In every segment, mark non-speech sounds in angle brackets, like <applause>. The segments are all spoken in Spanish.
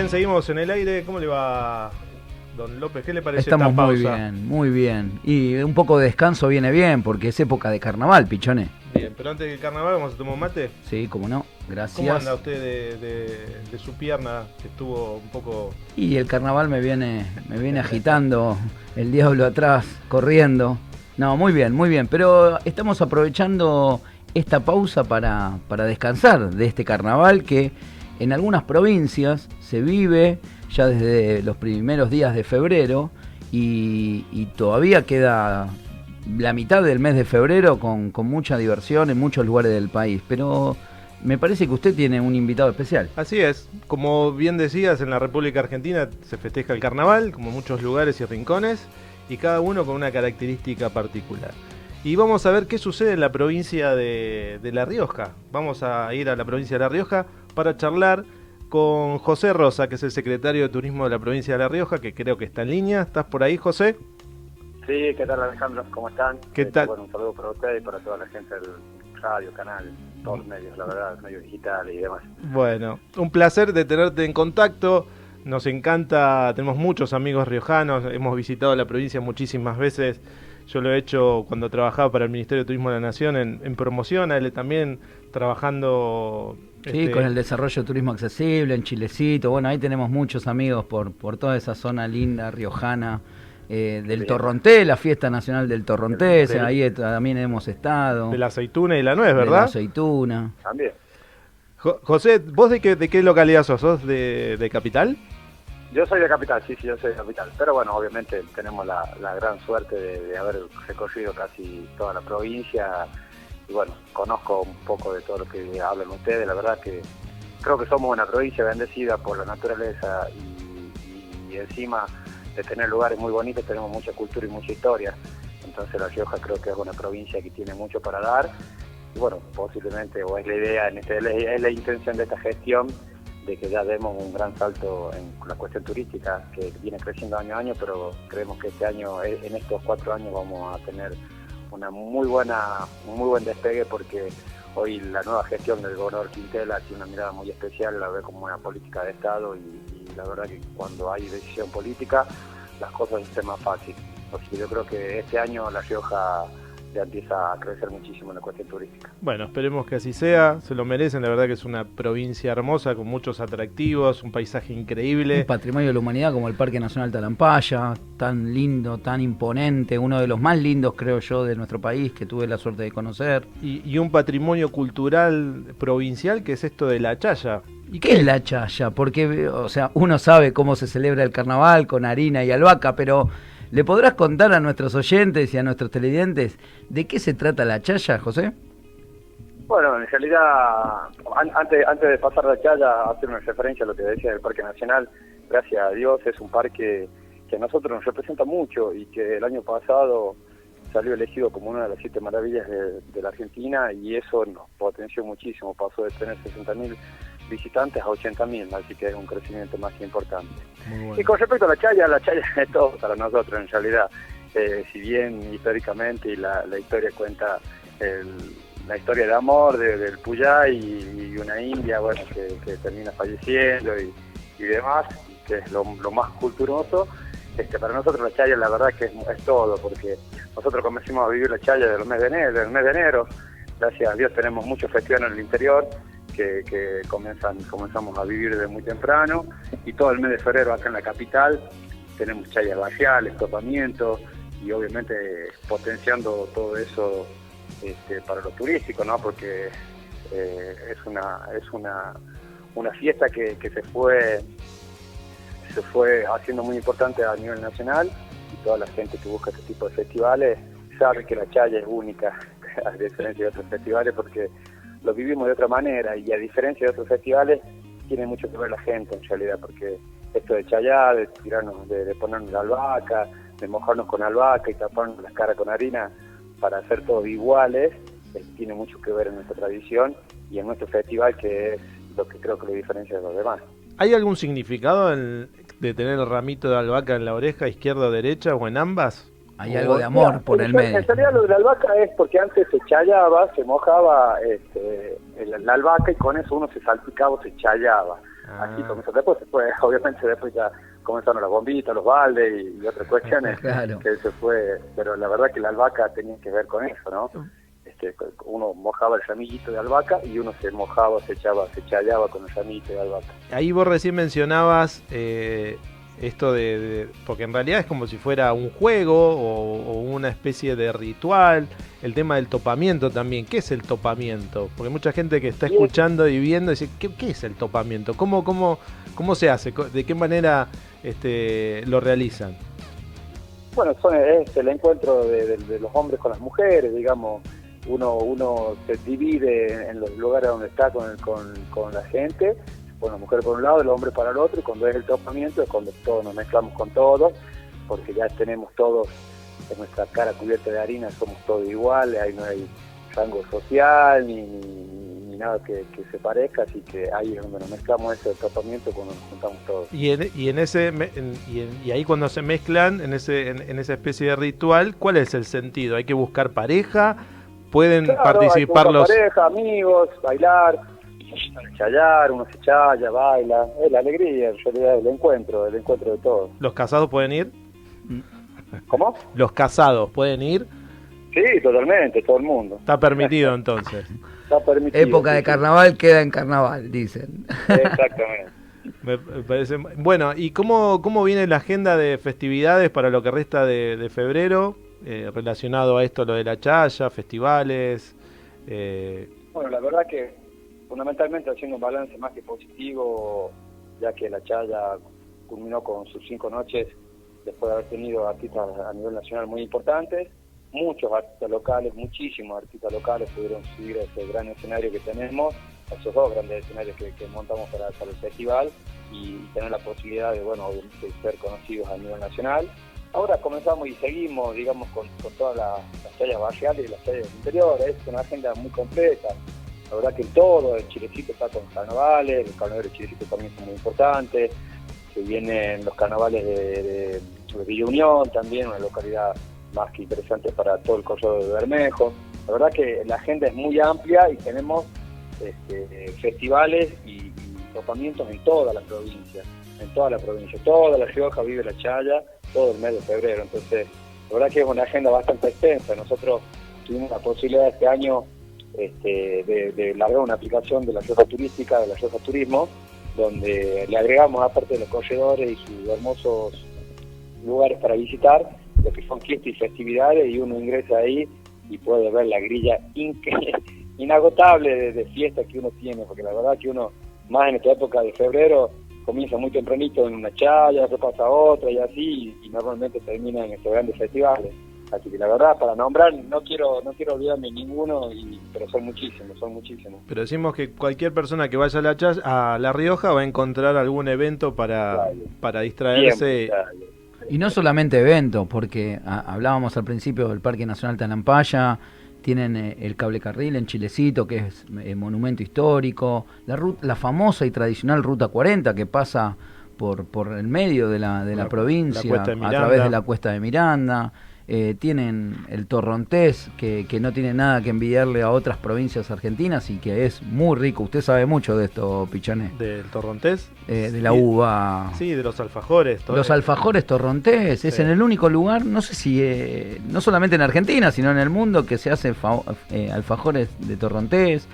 Bien, seguimos en el aire. ¿Cómo le va, don López? ¿Qué le parece Estamos esta muy pausa? bien, muy bien. Y un poco de descanso viene bien, porque es época de carnaval, pichones. Bien, pero antes del carnaval vamos a tomar un mate. Sí, cómo no. Gracias. ¿Cómo anda usted de, de- de su pierna que estuvo un poco... Y el carnaval me viene, me viene agitando, el diablo atrás, corriendo. No, muy bien, muy bien. Pero estamos aprovechando esta pausa para, para descansar de este carnaval que en algunas provincias se vive ya desde los primeros días de febrero y, todavía queda la mitad del mes de febrero con, mucha diversión en muchos lugares del país. Pero me parece que usted tiene un invitado especial. Así es, como bien decías, en la República Argentina se festeja el carnaval, como muchos lugares y rincones, y cada uno con una característica particular. Y vamos a ver qué sucede en la provincia de La Rioja. Vamos a ir a la provincia de La Rioja para charlar con José Rosa, que es el secretario de Turismo de la provincia de La Rioja, que creo que está en línea. ¿Estás por ahí, José? Sí, ¿qué tal Alejandro? ¿Cómo están? ¿Qué Este, tal? Bueno, un saludo para usted y para toda la gente del radio, canal, todos los medios, la verdad, medios digitales y demás. Bueno, un placer de tenerte en contacto. Nos encanta, tenemos muchos amigos riojanos, hemos visitado la provincia muchísimas veces. Yo lo he hecho cuando trabajaba para el Ministerio de Turismo de la Nación en, en promoción, a él también trabajando. Sí, este, con el desarrollo de turismo accesible en Chilecito. Bueno, ahí tenemos muchos amigos por, por toda esa zona linda, riojana. eh, del Sí. Torronté, la fiesta nacional del Torronté, Del- ahí también hemos estado. de la aceituna y la nuez, de la ¿verdad? aceituna. También. Jo- José, ¿vos de qué, de qué localidad sos? ¿Sos de, de Capital? Yo soy de Capital, sí, sí, yo soy de Capital. Pero bueno, obviamente tenemos la, la gran suerte de, de haber recorrido casi toda la provincia. Y bueno, conozco un poco de todo lo que hablan ustedes. La verdad que creo que somos una provincia bendecida por la naturaleza y, encima de tener lugares muy bonitos tenemos mucha cultura y mucha historia. Entonces La Rioja creo que es una provincia que tiene mucho para dar. Y bueno, posiblemente, o es la idea, en este, es la- intención de esta gestión, de que ya demos un gran salto en la cuestión turística, que viene creciendo año a año, pero creemos que este año, eh, en estos cuatro años, vamos a tener una muy buena, muy buen despegue porque hoy la nueva gestión del gobernador Quintela tiene una mirada muy especial, la ve como una política de Estado y, y la verdad que cuando hay decisión política las cosas se más fácil. Así que yo creo que este año La Rioja ya empieza a crecer muchísimo en la cuestión turística. Bueno, esperemos que así sea, se lo merecen, la verdad que es una provincia hermosa con muchos atractivos, un paisaje increíble. Un patrimonio de la humanidad como el Parque Nacional Talampaya, tan lindo, tan imponente, uno de los más lindos creo yo de nuestro país que tuve la suerte de conocer. Y, y un patrimonio cultural provincial que es esto de la chaya. ¿Y qué es la chaya? Porque, o sea, uno sabe cómo se celebra el carnaval con harina y albahaca, pero ¿le podrás contar a nuestros oyentes y a nuestros televidentes de qué se trata la chaya, José? Bueno, en realidad, an- antes, antes de pasar la chaya, hacer una referencia a lo que decía del Parque Nacional, gracias a Dios es un parque que a nosotros nos representa mucho y que el año pasado salió elegido como una de las siete maravillas de, de la Argentina y eso nos potenció muchísimo, pasó de tener 60.000 visitantes a 80.000, así que es un crecimiento más importante. Y con respecto a la chaya, la chaya <laughs> es todo para nosotros en realidad. Eh, si bien históricamente y la, la historia cuenta el- la historia de amor de- del Puyay y, y una india bueno que, que termina falleciendo y, y demás, que es lo, lo más culturoso, este, para nosotros la chaya la verdad que es, es todo, porque nosotros comenzamos a vivir la chaya del mes de enero, del mes de enero. Gracias a Dios tenemos muchos festivales en el interior que, que comienzan, comenzamos a vivir desde muy temprano y todo el mes de febrero acá en la capital tenemos chayas barriales, topamientos y obviamente potenciando todo eso este, para lo turístico, ¿no? Porque eh, es una es una, una fiesta que, que se fue se fue haciendo muy importante a nivel nacional y toda la gente que busca este tipo de festivales sabe que la chaya es única <laughs> a diferencia de otros festivales porque lo vivimos de otra manera y a diferencia de otros festivales tiene mucho que ver la gente en realidad porque esto de chayar, de tirarnos, de, ponernos la albahaca, de mojarnos con albahaca y taparnos las caras con harina para hacer todos iguales, eh, tiene mucho que ver en nuestra tradición y en nuestro festival que es lo que creo que lo diferencia de los demás. ¿Hay algún significado en- de tener el ramito de albahaca en la oreja, izquierda o derecha, o en ambas? Hay algo de amor Mira, por en el medio. En realidad lo de la albahaca es porque antes se chayaba, se mojaba este, el- la albahaca y con eso uno se salpicaba o se chayaba. Así comenzó. Después, después, <laughs> obviamente, después ya comenzaron las bombitas, los baldes y, otras cuestiones <laughs> que se fue. Pero la verdad que la albahaca tenía que ver con eso, ¿no? Este, uno mojaba el ramillito de albahaca y uno se mojaba, se echaba, se chayaba con el ramillito de albahaca. Ahí vos recién mencionabas eh, esto de, porque en realidad es como si fuera un juego o, una especie de ritual, el tema del topamiento también, ¿qué es el topamiento? Porque mucha gente que está escuchando y viendo dice, ¿qué, es el topamiento? ¿Cómo, cómo, ¿Cómo se hace? ¿De qué manera este, lo realizan? Bueno, es el encuentro de, los hombres con las mujeres, digamos, uno, uno se divide en los lugares donde está con, con, con la gente bueno, la mujer por un lado, el hombre para el otro, y cuando es el topamiento es cuando todos nos mezclamos con todos, porque ya tenemos todos en nuestra cara cubierta de harina, somos todos iguales, ahí no hay rango social ni, nada que, se parezca, así que ahí es donde nos mezclamos ese topamiento cuando nos juntamos todos. Y en, y en ese y, ahí cuando se mezclan en ese en, esa especie de ritual, ¿cuál es el sentido? Hay que buscar pareja, pueden participar los pareja, amigos, bailar chayar, uno se chaya, baila, es la alegría, en realidad, el encuentro, el encuentro de todos. ¿Los casados pueden ir? ¿Cómo? ¿Los casados pueden ir? Sí, totalmente, todo el mundo. Está permitido entonces. Está permitido. Época de carnaval queda en carnaval, dicen. Exactamente. <laughs> Me parece... Bueno, ¿y cómo, cómo viene la agenda de festividades para lo que resta de, febrero? Eh, relacionado a esto, lo de la chaya, festivales. Eh... Bueno, la verdad que fundamentalmente haciendo un balance más que positivo, ya que la Chaya culminó con sus cinco noches después de haber tenido artistas a nivel nacional muy importantes. Muchos artistas locales, muchísimos artistas locales pudieron subir a este gran escenario que tenemos, a esos dos grandes escenarios que, montamos para, el festival y tener la posibilidad de, bueno, ser conocidos a nivel nacional. Ahora comenzamos y seguimos, digamos, con, todas las, las barriales y las calles del interior. Es una agenda muy completa. La verdad que todo, el Chilecito está con carnavales, los carnavales de Chilecito también son muy importantes, se vienen los carnavales de, Villa Unión también, una localidad más que interesante para todo el corredor de Bermejo. La verdad que la agenda es muy amplia y tenemos este, festivales y, topamientos en toda la provincia, en toda la provincia, toda la Rioja vive la Chaya, todo el mes de febrero, entonces la verdad que es una agenda bastante extensa. Nosotros tuvimos la posibilidad este año este, de, largar una aplicación de la Rioja Turística, de la Rioja Turismo, donde le agregamos, aparte de los corredores y sus hermosos lugares para visitar, lo que son fiestas y festividades, y uno ingresa ahí y puede ver la grilla <laughs> inagotable de, fiestas que uno tiene, porque la verdad que uno, más en esta época de febrero, comienza muy tempranito en una chaya, se pasa otra y así, y normalmente termina en estos grandes festivales. Así que la verdad, para nombrar, no quiero no quiero olvidarme ninguno, y, pero son muchísimos, son muchísimos. Pero decimos que cualquier persona que vaya a La, a la Rioja va a encontrar algún evento para, para distraerse. y no solamente eventos, porque hablábamos al principio del Parque Nacional Tanampaya, tienen eh, el cable carril en Chilecito, que es eh, monumento histórico, la, la famosa y tradicional Ruta 40 que pasa por, por el medio de la, de la, provincia, a través de la cuesta de Miranda. Eh, tienen el torrontés, que, que, no tiene nada que envidiarle a otras provincias argentinas y que es muy rico. Usted sabe mucho de esto, Pichané. ¿Del torrontés? Eh, de la uva. Sí, de los alfajores. Los alfajores torrontés. Es en el único lugar, no sé si, eh, no solamente en Argentina, sino en el mundo, que se hace alfajores de torrontés.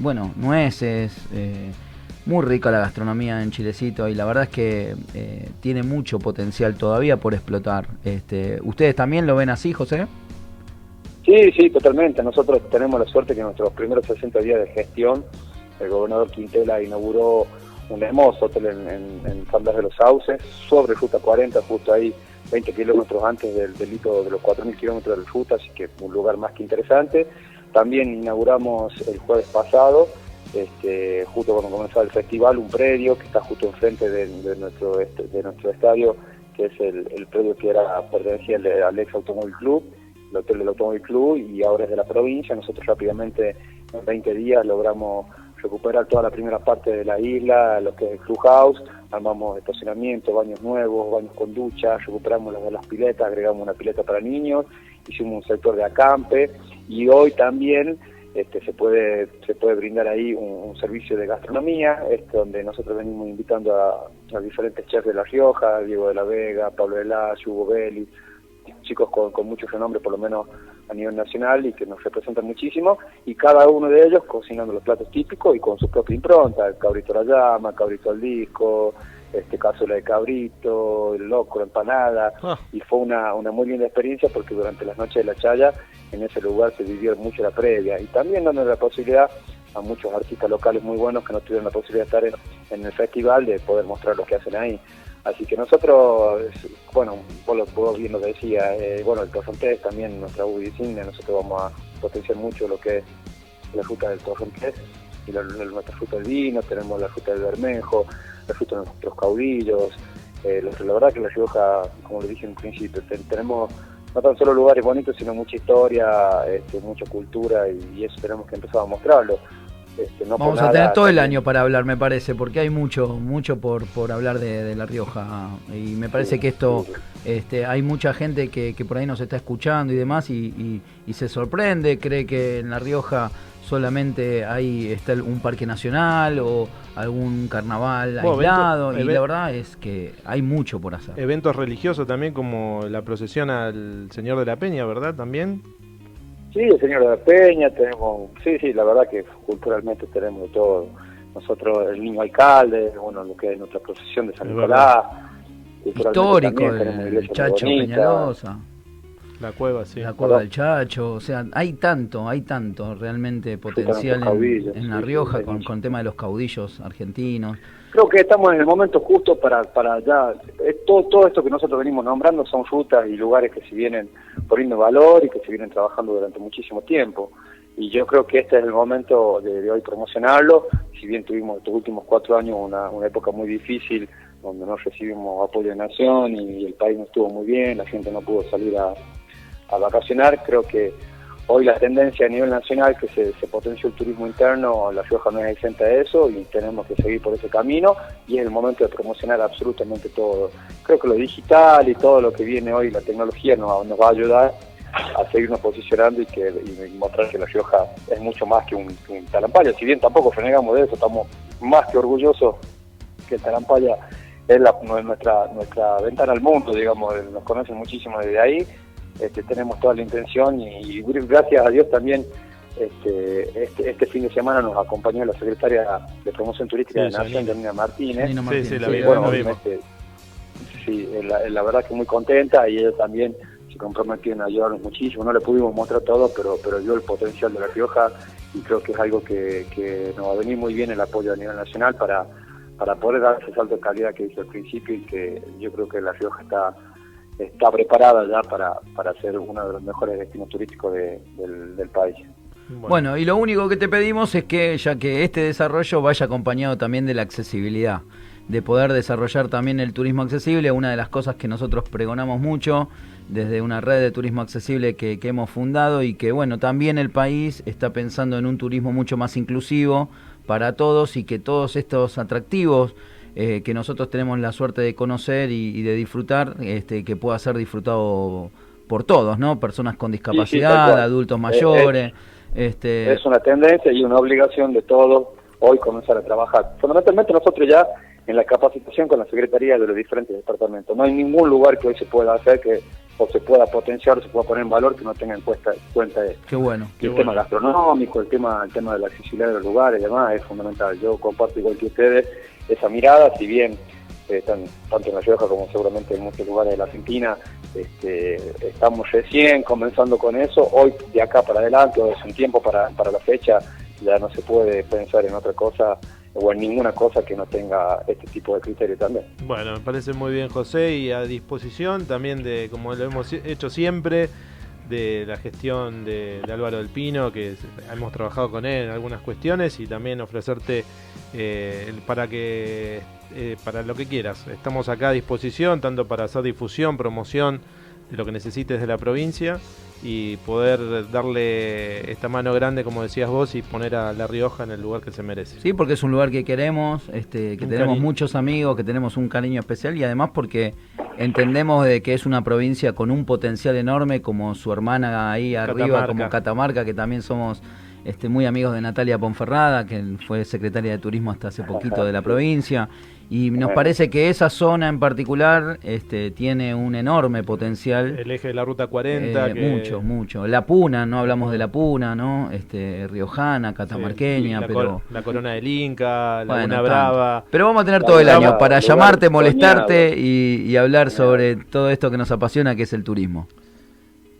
bueno, nueces muy rica la gastronomía en Chilecito y la verdad es que eh, tiene mucho potencial todavía por explotar. Este, ¿Ustedes también lo ven así, José? Sí, sí, totalmente. Nosotros tenemos la suerte que en nuestros primeros 60 días de gestión, el gobernador Quintela inauguró un hermoso hotel en, en, San Blas de los Sauces, sobre Ruta 40, justo ahí 20 kilómetros antes del delito de los 4.000 kilómetros de ruta, así que un lugar más que interesante. También inauguramos el jueves pasado este, justo cuando comenzó el festival, un predio que está justo enfrente de, nuestro este, de nuestro estadio, que es el, predio que era pertenecía al, ex Automóvil Club, el hotel del Automóvil Club, y ahora es de la provincia. Nosotros rápidamente, en 20 días, logramos recuperar toda la primera parte de la isla, lo que es el clubhouse, armamos estacionamiento, baños nuevos, baños con ducha, recuperamos las de las piletas, agregamos una pileta para niños, hicimos un sector de acampe y hoy también este, se puede se puede brindar ahí un, servicio de gastronomía, este, donde nosotros venimos invitando a, diferentes chefs de La Rioja, Diego de la Vega, Pablo de Hugo Belli, chicos con, con mucho renombre, por lo menos a nivel nacional, y que nos representan muchísimo, y cada uno de ellos cocinando los platos típicos y con su propia impronta, el cabrito a la llama, cabrito al disco, este cápsula de cabrito, el locro, empanada, ah. y fue una, una muy linda experiencia porque durante las noches de la chaya en ese lugar se vivió mucho la previa y también dando la posibilidad a muchos artistas locales muy buenos que no tuvieron la posibilidad de estar en, el festival de poder mostrar lo que hacen ahí. Así que nosotros, bueno, vos, bien lo decía, eh, bueno, el Torrontés también, nuestra U nosotros vamos a potenciar mucho lo que es la ruta del Torrontés y la, nuestra fruta del vino, tenemos la fruta del bermejo, fruta de nuestros caudillos, eh, la verdad que la Rioja, como le dije en principio, tenemos no tan solo lugares bonitos, sino mucha historia, este, mucha cultura y, eso tenemos que empezar a mostrarlo. Este, Vamos a tener todo el año para hablar, me parece, porque hay mucho, mucho por, por hablar de, La Rioja. Y me parece que esto, este, hay mucha gente que, que, por ahí nos está escuchando y demás y, y, se sorprende, cree que en La Rioja solamente hay está un parque nacional o algún carnaval aislado y la verdad es que hay mucho por hacer. Eventos religiosos también como la procesión al Señor de la Peña, ¿verdad? También. Sí, el Señor de la Peña, tenemos, sí, sí, la verdad que culturalmente tenemos de todo. Nosotros, el niño alcalde, bueno, lo que es nuestra procesión de San Nicolás. Histórico, el Chacho Peñalosa. La cueva, sí. La cueva del Chacho, o sea, hay tanto, hay tanto realmente potencial en, La Rioja con, con el tema de los caudillos argentinos. Creo que estamos en el momento justo para, para ya, todo, todo esto que nosotros venimos nombrando son rutas y lugares que se vienen poniendo valor y que se vienen trabajando durante muchísimo tiempo. Y yo creo que este es el momento de, hoy promocionarlo, si bien tuvimos estos últimos cuatro años una, una época muy difícil donde no recibimos apoyo de nación y el país no estuvo muy bien, la gente no pudo salir a, a vacacionar. Creo que hoy la tendencia a nivel nacional que se, se potenció el turismo interno, La Rioja no es exenta de eso y tenemos que seguir por ese camino y es el momento de promocionar absolutamente todo. Creo que lo digital y todo lo que viene hoy, la tecnología nos, nos va a ayudar a seguirnos posicionando y que mostrar que La Rioja es mucho más que un, Talampaya. Si bien tampoco renegamos de eso, estamos más que orgullosos que el Talampaya es la, nuestra, nuestra ventana al mundo, digamos, nos conocen muchísimo desde ahí este, tenemos toda la intención y, gracias a Dios también este, este, este, fin de semana nos acompañó la secretaria de Promoción Turística de Nación, Janina Martínez. Sí, sí, la, sí, la, verdad que muy contenta y ella también se comprometió en ayudarnos muchísimo. No le pudimos mostrar todo, pero, pero vio el potencial de La Rioja y creo que es algo que, que nos va a venir muy bien el apoyo a nivel nacional para, para poder dar ese salto de calidad que hizo al principio y que yo creo que La Rioja está está preparada ya para, para ser uno de los mejores destinos turísticos del, país. Bueno. y lo único que te pedimos es que ya que este desarrollo vaya acompañado también de la accesibilidad, de poder desarrollar también el turismo accesible, una de las cosas que nosotros pregonamos mucho desde una red de turismo accesible que, que hemos fundado y que bueno, también el país está pensando en un turismo mucho más inclusivo para todos y que todos estos atractivos eh, que nosotros tenemos la suerte de conocer y, de disfrutar, este, que pueda ser disfrutado por todos, ¿no? Personas con discapacidad, adultos mayores. Es, este... es una tendencia y una obligación de todos hoy comenzar a trabajar. Fundamentalmente nosotros ya en la capacitación con la Secretaría de los diferentes departamentos. No hay ningún lugar que hoy se pueda hacer que o se pueda potenciar, se pueda poner en valor que no tenga en cuenta, cuenta esto. Qué bueno. el tema gastronómico, el tema, el tema de la accesibilidad de los lugares y demás es fundamental. Yo comparto igual que ustedes esa mirada, si bien eh, están, tanto en La Rioja como seguramente en muchos lugares de la Argentina, este, estamos recién comenzando con eso, hoy de acá para adelante, o es un tiempo para, para la fecha, ya no se puede pensar en otra cosa o en ninguna cosa que no tenga este tipo de criterio también. Bueno, me parece muy bien José y a disposición también de, como lo hemos hecho siempre, de la gestión de, Álvaro del Pino, que hemos trabajado con él en algunas cuestiones y también ofrecerte eh, para que eh, para lo que quieras. Estamos acá a disposición, tanto para hacer difusión, promoción de lo que necesites de la provincia y poder darle esta mano grande, como decías vos, y poner a La Rioja en el lugar que se merece. Sí, porque es un lugar que queremos, este, que tenemos muchos amigos, que tenemos un cariño especial y además porque entendemos de que es una provincia con un potencial enorme, como su hermana ahí arriba, como Catamarca, que también somos este, muy amigos de Natalia Ponferrada, que fue secretaria de Turismo hasta hace poquito de la provincia. Y nos parece que esa zona en particular este, tiene un enorme potencial. El eje de la Ruta 40. Eh, mucho, mucho. La Puna, no hablamos de la Puna, ¿no? Este, Riojana, Catamarqueña, la pero... la Corona del Inca, la Luna Brava. Pero vamos a tener todo el año para llamarte, molestarte y, hablar sobre todo esto que nos apasiona, que es el turismo.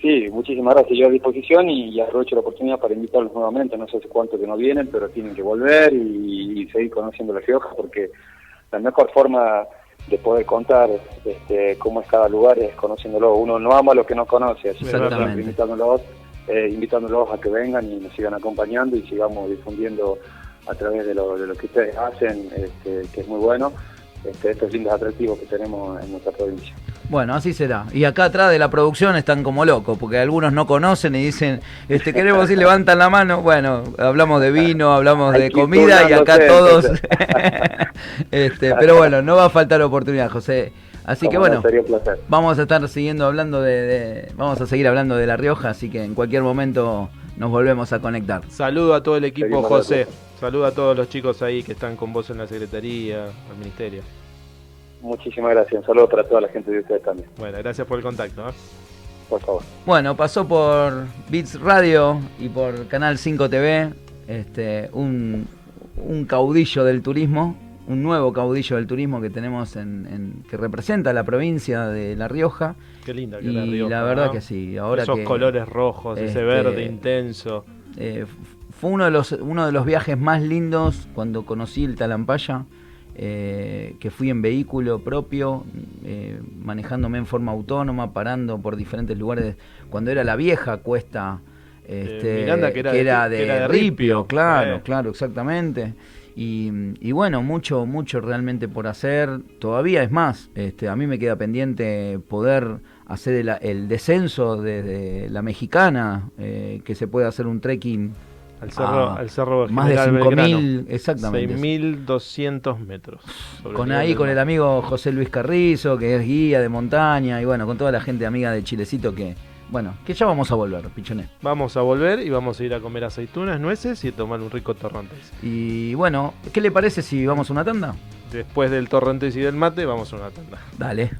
Sí, muchísimas gracias. Yo a disposición y, aprovecho la oportunidad para invitarlos nuevamente. No sé hace cuánto que no vienen, pero tienen que volver y, y seguir conociendo La Rioja porque la mejor forma de poder contar este, cómo es cada lugar es conociéndolo. Uno no ama lo que no conoce, así que invitándolos, eh, invitándolos a que vengan y nos sigan acompañando y sigamos difundiendo a través de lo, de lo que ustedes hacen, este, que es muy bueno, este, estos lindos atractivos que tenemos en nuestra provincia. Bueno, así será. Y acá atrás de la producción están como locos, porque algunos no conocen y dicen, este, queremos y <laughs> levantan la mano. Bueno, hablamos de vino, hablamos de comida y acá todos. <laughs> este, pero bueno, no va a faltar oportunidad, José. Así que bueno, vamos a estar siguiendo hablando de, vamos a seguir hablando de La Rioja, así que en cualquier momento nos volvemos a conectar. Saludo a todo el equipo, José. Saludo a todos los chicos ahí que están con vos en la Secretaría, al Ministerio. Muchísimas gracias. Un saludo para toda la gente de ustedes también. Bueno, gracias por el contacto. ¿eh? Por favor. Bueno, pasó por Beats Radio y por Canal 5 TV este, un, caudillo del turismo, un nuevo caudillo del turismo que tenemos en, que representa la provincia de La Rioja. Qué linda que y La Rioja. La verdad que sí. Ahora Esos colores rojos, ese este, verde intenso. Eh, fue uno de los uno de los viajes más lindos cuando conocí el Talampaya eh, que fui en vehículo propio, eh, manejándome en forma autónoma, parando por diferentes lugares, cuando era la vieja cuesta, este, que era, de, Ripio, claro, eh. claro, exactamente. Y, bueno, mucho, mucho realmente por hacer. Todavía es más, este, a mí me queda pendiente poder hacer el, el descenso desde la mexicana, que se puede hacer un trekking al cerro, al cerro más de 5.000, exactamente. 6.200 metros. Con ahí, con el amigo José Luis Carrizo, que es guía de montaña, y bueno, con toda la gente amiga de Chilecito que, bueno, que ya vamos a volver, Pichoné. Vamos a volver y vamos a ir a comer aceitunas, nueces y a tomar un rico torrontés. Y bueno, ¿qué le parece si vamos a una tanda? Después del torrontés y del mate, vamos a una tanda. Dale.